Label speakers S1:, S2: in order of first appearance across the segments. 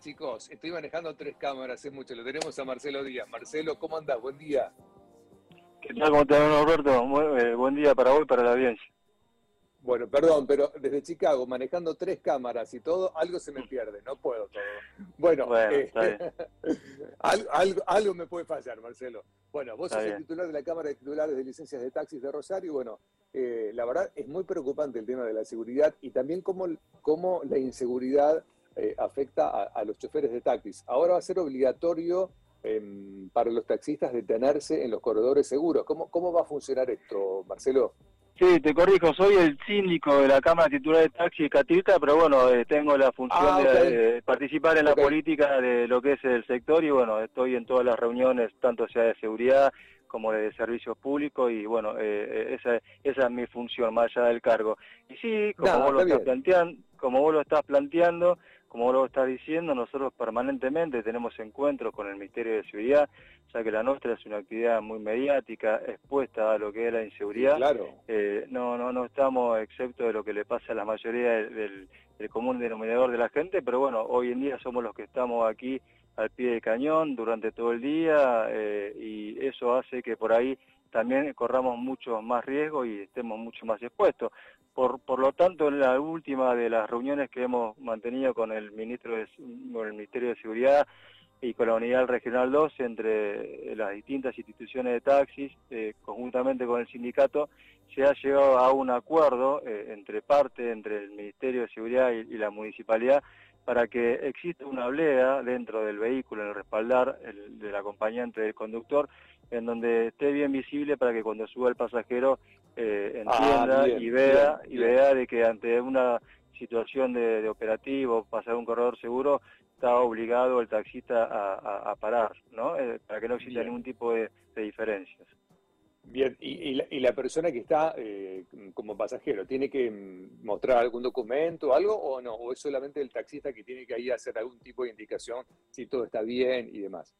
S1: chicos. Estoy manejando tres cámaras hace mucho. Lo tenemos a Marcelo Díaz. Marcelo, ¿cómo andás? Buen día.
S2: ¿Qué tal? ¿Cómo te va, Roberto? Eh, buen día para vos y para la audiencia.
S1: Bueno, perdón, pero desde Chicago, manejando tres cámaras y todo, algo se me pierde, no puedo todo. Bueno, eh, algo, algo, me puede fallar, Marcelo. Bueno, vos sos el titular de la Cámara de Titulares de Licencias de Taxis de Rosario. Bueno, eh, la verdad es muy preocupante el tema de la seguridad y también cómo, cómo la inseguridad eh, afecta a, los choferes de taxis. Ahora va a ser obligatorio em, para los taxistas detenerse en los corredores seguros. ¿Cómo, ¿Cómo va a funcionar esto, Marcelo?
S2: Sí, te corrijo, soy el síndico de la Cámara Titular de Taxi de Catirta, pero bueno, eh, tengo la función ah, de, participar en la política de lo que es el sector y bueno, estoy en todas las reuniones, tanto sea de seguridad como de servicios públicos y bueno, eh, esa, esa es mi función, más allá del cargo. Y sí, como vos lo estás planteando, como vos lo estás planteando, como vos lo estás diciendo, nosotros permanentemente tenemos encuentros con el Ministerio de Seguridad, ya que la nuestra es una actividad muy mediática, expuesta a lo que es la inseguridad.
S1: claro.
S2: Eh, no, no, no estamos excepto de lo que le pasa a la mayoría del, común denominador de la gente, pero bueno, hoy en día somos los que estamos aquí al pie del cañón durante todo el día eh, y eso hace que por ahí también corramos mucho más riesgo y estemos mucho más expuestos. Por, por lo tanto, en la última de las reuniones que hemos mantenido con el ministro de, con el Ministerio de Seguridad y con la Unidad Regional 2 entre las distintas instituciones de taxis, eh, conjuntamente con el sindicato, se ha llegado a un acuerdo eh, entre parte, entre el Ministerio de Seguridad y, la municipalidad, para que exista una blea dentro del vehículo, en el respaldar del acompañante del conductor, en donde esté bien visible para que cuando suba el pasajero eh, ah, entienda y vea y vea de que ante una situación de, operativo, pasar un corredor seguro, está obligado el taxista a, parar, ¿no? Eh, para que no exista ningún tipo de, diferencias.
S1: Bien, y, la, persona que está eh, como pasajero, ¿tiene que mm, mostrar algún documento algo o no? ¿O es solamente el taxista que tiene que ir a hacer algún tipo de indicación si todo está bien y demás?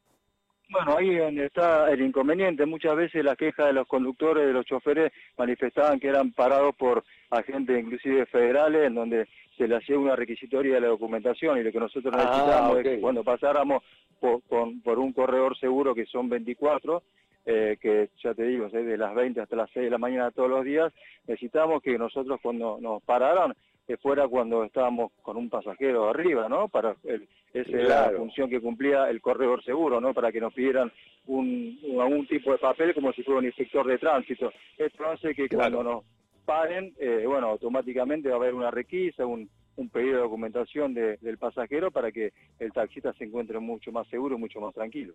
S2: Bueno, ahí donde está el inconveniente. Muchas veces las quejas de los conductores, de los choferes, manifestaban que eran parados por agentes inclusive federales, en donde se le hacía una requisitoria de la documentación y lo que nosotros ah, necesitábamos es que cuando pasáramos por, por, un corredor seguro que son 24, eh, que ya te digo, de las 20 hasta las 6 de la mañana todos los días, necesitamos que nosotros cuando nos pararan que fuera cuando estábamos con un pasajero arriba, ¿no? Para el, esa era la función que cumplía el corredor seguro, ¿no? Para que nos pidieran un, algún tipo de papel como si fuera un inspector de tránsito. Esto hace que cuando nos paren, eh, bueno, automáticamente va a haber una requisa, un, un pedido de documentación del pasajero para que el taxista se encuentre mucho más seguro, mucho más tranquilo.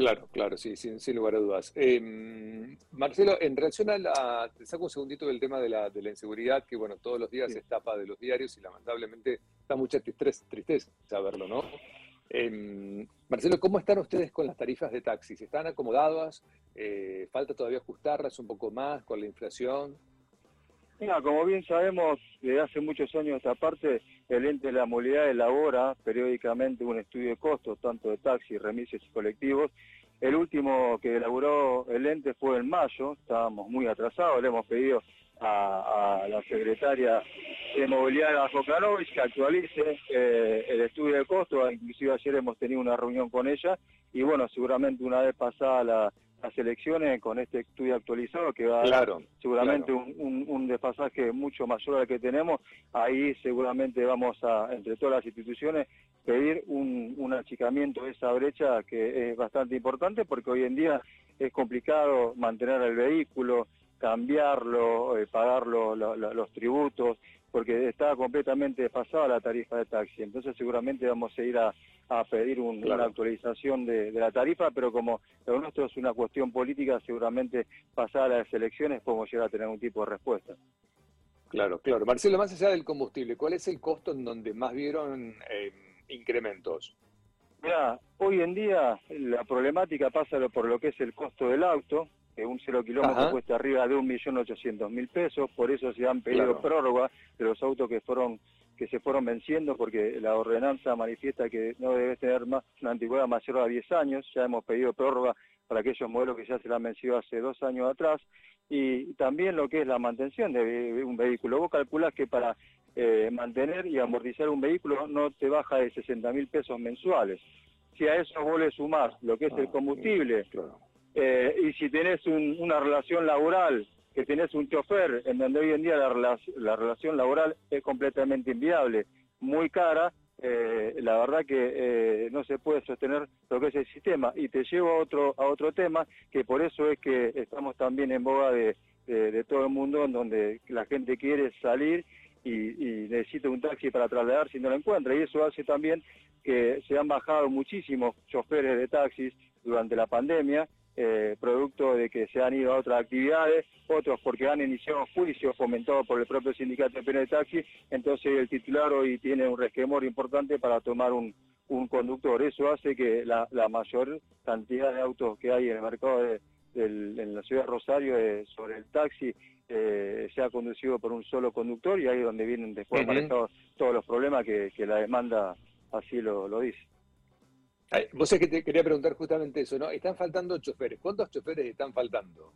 S1: Claro, claro, sí, sin, lugar a dudas. Em, Marcelo, en relación a la, te saco un segundito del tema de la, de la inseguridad, que bueno, todos los días se tapa de los diarios y lamentablemente da mucha tristeza, tristeza saberlo, ¿no? Em, Marcelo, ¿cómo están ustedes con las tarifas de taxis? ¿Están acomodadas? Eh, ¿Falta todavía ajustarlas un poco más con la inflación?
S2: Mira, como bien sabemos, desde hace muchos años esta parte, el ente de la movilidad elabora periódicamente un estudio de costos, tanto de taxis, remises y colectivos. El último que elaboró el ente fue en mayo, estábamos muy atrasados, le hemos pedido a, la secretaria de movilidad, a Jocanovic, que actualice eh, el estudio de costos, inclusive ayer hemos tenido una reunión con ella, y bueno, seguramente una vez pasada la las elecciones con este estudio actualizado que va a dar seguramente Un, un, desfasaje mucho mayor al que tenemos, ahí seguramente vamos a, entre todas las instituciones, pedir un, un achicamiento de esa brecha que es bastante importante porque hoy en día es complicado mantener el vehículo, cambiarlo, eh, pagar los tributos, porque está completamente desfasada la tarifa de taxi. Entonces seguramente vamos a ir a, pedir una actualización de, la tarifa, pero como lo nuestro es una cuestión política, seguramente pasada las elecciones podemos llegar a tener un tipo de respuesta.
S1: Claro, claro. Marcelo, más allá del combustible, ¿cuál es el costo en donde más vieron eh, incrementos?
S2: Mira, hoy en día la problemática pasa por lo que es el costo del auto, que un cero kilómetro cuesta arriba de un millón ochocientos mil pesos, por eso se han pedido prórroga de los autos que fueron que se fueron venciendo porque la ordenanza manifiesta que no debe tener más una antigüedad mayor a 10 años. Ya hemos pedido prórroga para aquellos modelos que ya se la han vencido hace dos años atrás. Y también lo que es la mantención de un vehículo. Vos calculás que para eh, mantener y amortizar un vehículo no te baja de 60 mil pesos mensuales. Si a eso vos le sumás lo que es el ah, combustible, eh, y si tenés una relación laboral que tenés un chofer en donde hoy en día la, la relación laboral es completamente inviable, muy cara, eh, la verdad que eh, no se puede sostener lo que es el sistema. Y te llevo a otro, a otro tema, que por eso es que estamos también en boga de, de, todo el mundo, en donde la gente quiere salir y, y, necesita un taxi para trasladar si no lo encuentra. Y eso hace también que se han bajado muchísimos choferes de taxis durante la pandemia eh, producto de que se han ido a otras actividades, otros porque han iniciado juicios fomentados por el propio sindicato de de taxi, entonces el titular hoy tiene un resquemor importante para tomar un, conductor. Eso hace que la, mayor cantidad de autos que hay en el mercado de, en la ciudad de Rosario sobre el taxi eh, sea conducido por un solo conductor y ahí es donde vienen después manejados todos los problemas que, la demanda así lo dice.
S1: Vos sé que te quería preguntar justamente eso, ¿no? Están faltando choferes. ¿Cuántos choferes están faltando?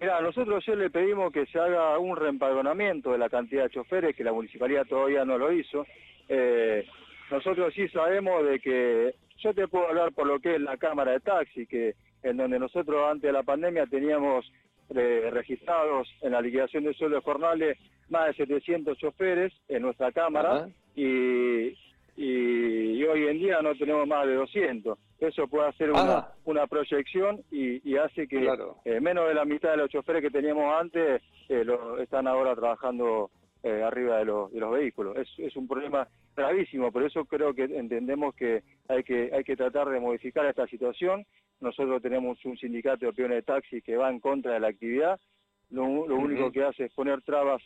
S2: Mira, nosotros ayer le pedimos que se haga un reempadronamiento de la cantidad de choferes, que la municipalidad todavía no lo hizo. Eh, nosotros sí sabemos de que, yo te puedo hablar por lo que es la cámara de taxi, que en donde nosotros antes de la pandemia teníamos eh, registrados en la liquidación de sueldos jornales más de 700 choferes en nuestra cámara y y, hoy en día no tenemos más de 200. Eso puede hacer una, una proyección y, hace que eh, menos de la mitad de los choferes que teníamos antes eh, lo, están ahora trabajando eh, arriba de los, de los vehículos. Es, es un problema gravísimo, por eso creo que entendemos que hay que hay que tratar de modificar esta situación. Nosotros tenemos un sindicato de peones de taxi que va en contra de la actividad. Lo, único que hace es poner trabas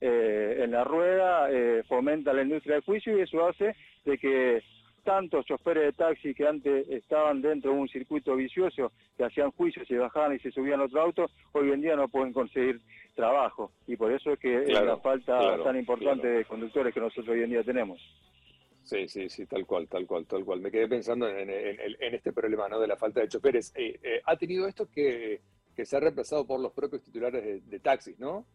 S2: eh, en la rueda, eh, fomenta la industria del juicio y eso hace de que tantos choferes de taxi que antes estaban dentro de un circuito vicioso, que hacían juicios, se bajaban y se subían a otro auto, hoy en día no pueden conseguir trabajo. Y por eso es que es la falta tan importante de conductores que nosotros hoy en día tenemos.
S1: Sí, sí, sí, tal cual, tal cual, tal cual. Me quedé pensando en, este problema ¿no? de la falta de choferes. Eh, ha tenido esto que, se ha reemplazado por los propios titulares de, de taxis, ¿no?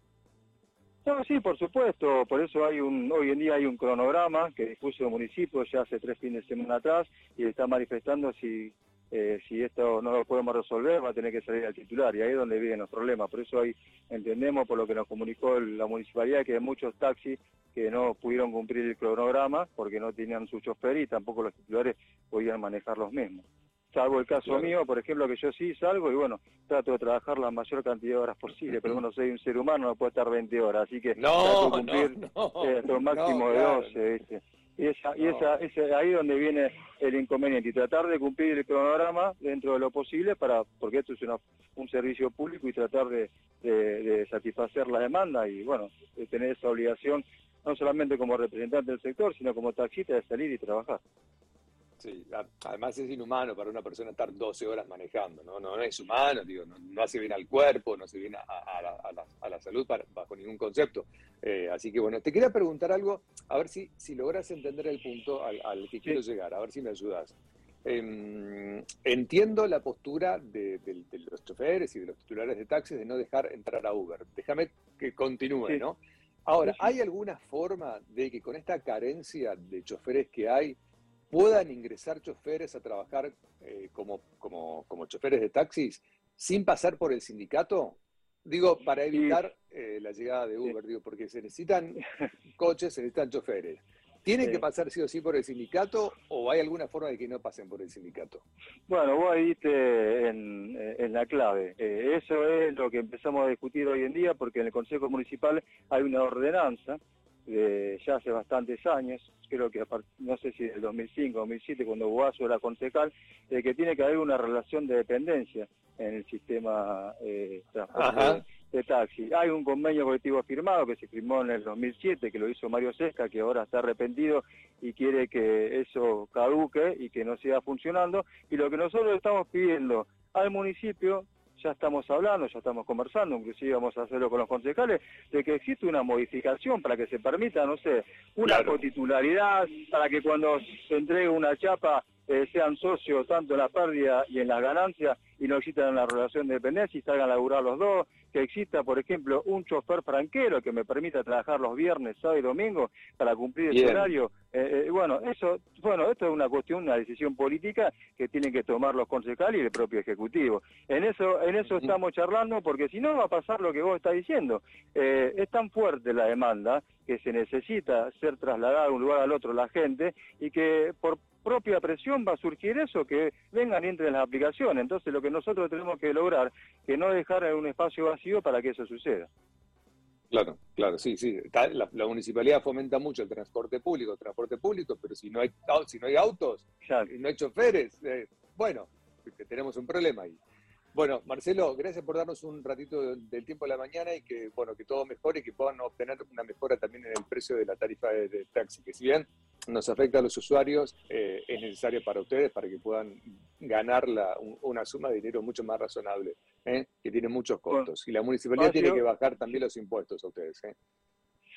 S2: No, sí, por supuesto, por eso hay un, hoy en día hay un cronograma que dispuso el municipio ya hace tres fines de semana atrás y está manifestando si, eh, si esto no lo podemos resolver va a tener que salir al titular. Y ahí es donde vienen los problemas. Por eso ahí entendemos, por lo que nos comunicó la municipalidad, que hay muchos taxis que no pudieron cumplir el cronograma porque no tenían su chofer y tampoco los titulares podían manejar los mismos salvo el caso mío, por ejemplo, que yo sí salgo y bueno, trato de trabajar la mayor cantidad de horas posible, pero bueno, soy un ser humano, no puedo estar 20 horas, así que
S1: no, trato de
S2: cumplir eh, máximo de 12, Y, esa, y esa, ese, ahí donde viene el inconveniente, y tratar de cumplir el cronograma dentro de lo posible, para porque esto es un servicio público y tratar de, de satisfacer la demanda y bueno, de tener esa obligación, no solamente como representante del sector, sino como taxista de salir y trabajar.
S1: Sí, además es inhumano para una persona estar 12 horas manejando, ¿no? No, es humano, digo, no, hace bien al cuerpo, no hace bien a, la, salud bajo ningún concepto. Eh, así que bueno, te quería preguntar algo, a ver si, si logras entender el punto al, que quiero llegar, a ver si me ayudas. Em, entiendo la postura de, los choferes y de los titulares de taxis de no dejar entrar a Uber. Déjame que continúe, ¿no? Ahora, ¿hay alguna forma de que con esta carencia de choferes que hay, puedan ingresar choferes a trabajar eh, como, como, como choferes de taxis sin pasar por el sindicato? Digo, para evitar eh, la llegada de Uber, digo, porque se necesitan coches, se necesitan choferes. ¿Tienen que pasar sí o sí por el sindicato o hay alguna forma de que no pasen por el sindicato?
S2: Bueno, vos ahí en, en la clave. Eh, eso es lo que empezamos a discutir hoy en día porque en el Consejo Municipal hay una ordenanza de ya hace bastantes años, creo que no sé si del 2005 o 2007, cuando Boazo era concejal, de que tiene que haber una relación de dependencia en el sistema eh, de taxi. Hay un convenio colectivo firmado que se firmó en el 2007, que lo hizo Mario Sesca, que ahora está arrepentido y quiere que eso caduque y que no siga funcionando. Y lo que nosotros estamos pidiendo al municipio ya estamos hablando, ya estamos conversando, inclusive vamos a hacerlo con los concejales, de que existe una modificación para que se permita, no sé, una cotitularidad, para que cuando se entregue una chapa eh, sean socios tanto en la pérdida y en las ganancias y no existan la relación de dependencia y salgan a laburar los dos, que exista, por ejemplo, un chofer franquero que me permita trabajar los viernes, sábado y domingo para cumplir el horario. Eh, eh, bueno, eso, bueno, esto es una cuestión, una decisión política que tienen que tomar los concejales y el propio ejecutivo. En eso, en eso estamos charlando, porque si no va a pasar lo que vos estás diciendo. es tan fuerte la demanda que se necesita ser trasladada de un lugar al otro la gente y que por propia presión va a surgir eso, que vengan y entren las aplicaciones. Entonces lo que nosotros tenemos que lograr, que no dejar un espacio vacío para que eso suceda.
S1: Claro, claro, sí, sí. La, municipalidad fomenta mucho el transporte público, el transporte público, pero si no hay, si no hay autos, y no hay choferes, eh, bueno, tenemos un problema ahí. Bueno, Marcelo, gracias por darnos un ratito del tiempo de la mañana y que, bueno, que todo mejore y que puedan obtener una mejora también en el precio de la tarifa de, taxi, que si bien nos afecta a los usuarios, eh, es necesario para ustedes para que puedan ganar la, una suma de dinero mucho más razonable, ¿eh? que tiene muchos costos. Y la municipalidad tiene que bajar también los impuestos a ustedes. ¿eh?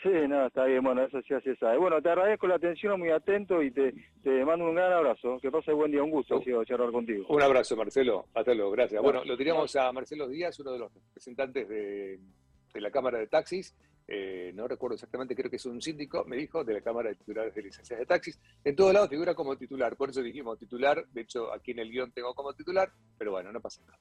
S2: Sí, no, está bien, bueno, eso sí así sabe. Bueno, te agradezco la atención, muy atento y te, te mando un gran abrazo. Que pase buen día, un gusto, ha sido charlar contigo.
S1: Un abrazo, Marcelo. Hasta luego, gracias. Bueno, lo tiramos a Marcelo Díaz, uno de los representantes de, la Cámara de Taxis. Eh, no recuerdo exactamente, creo que es un síndico, me dijo, de la Cámara de Titulares de Licencias de Taxis. En todos lados figura como titular, por eso dijimos titular, de hecho aquí en el guion tengo como titular, pero bueno, no pasa nada.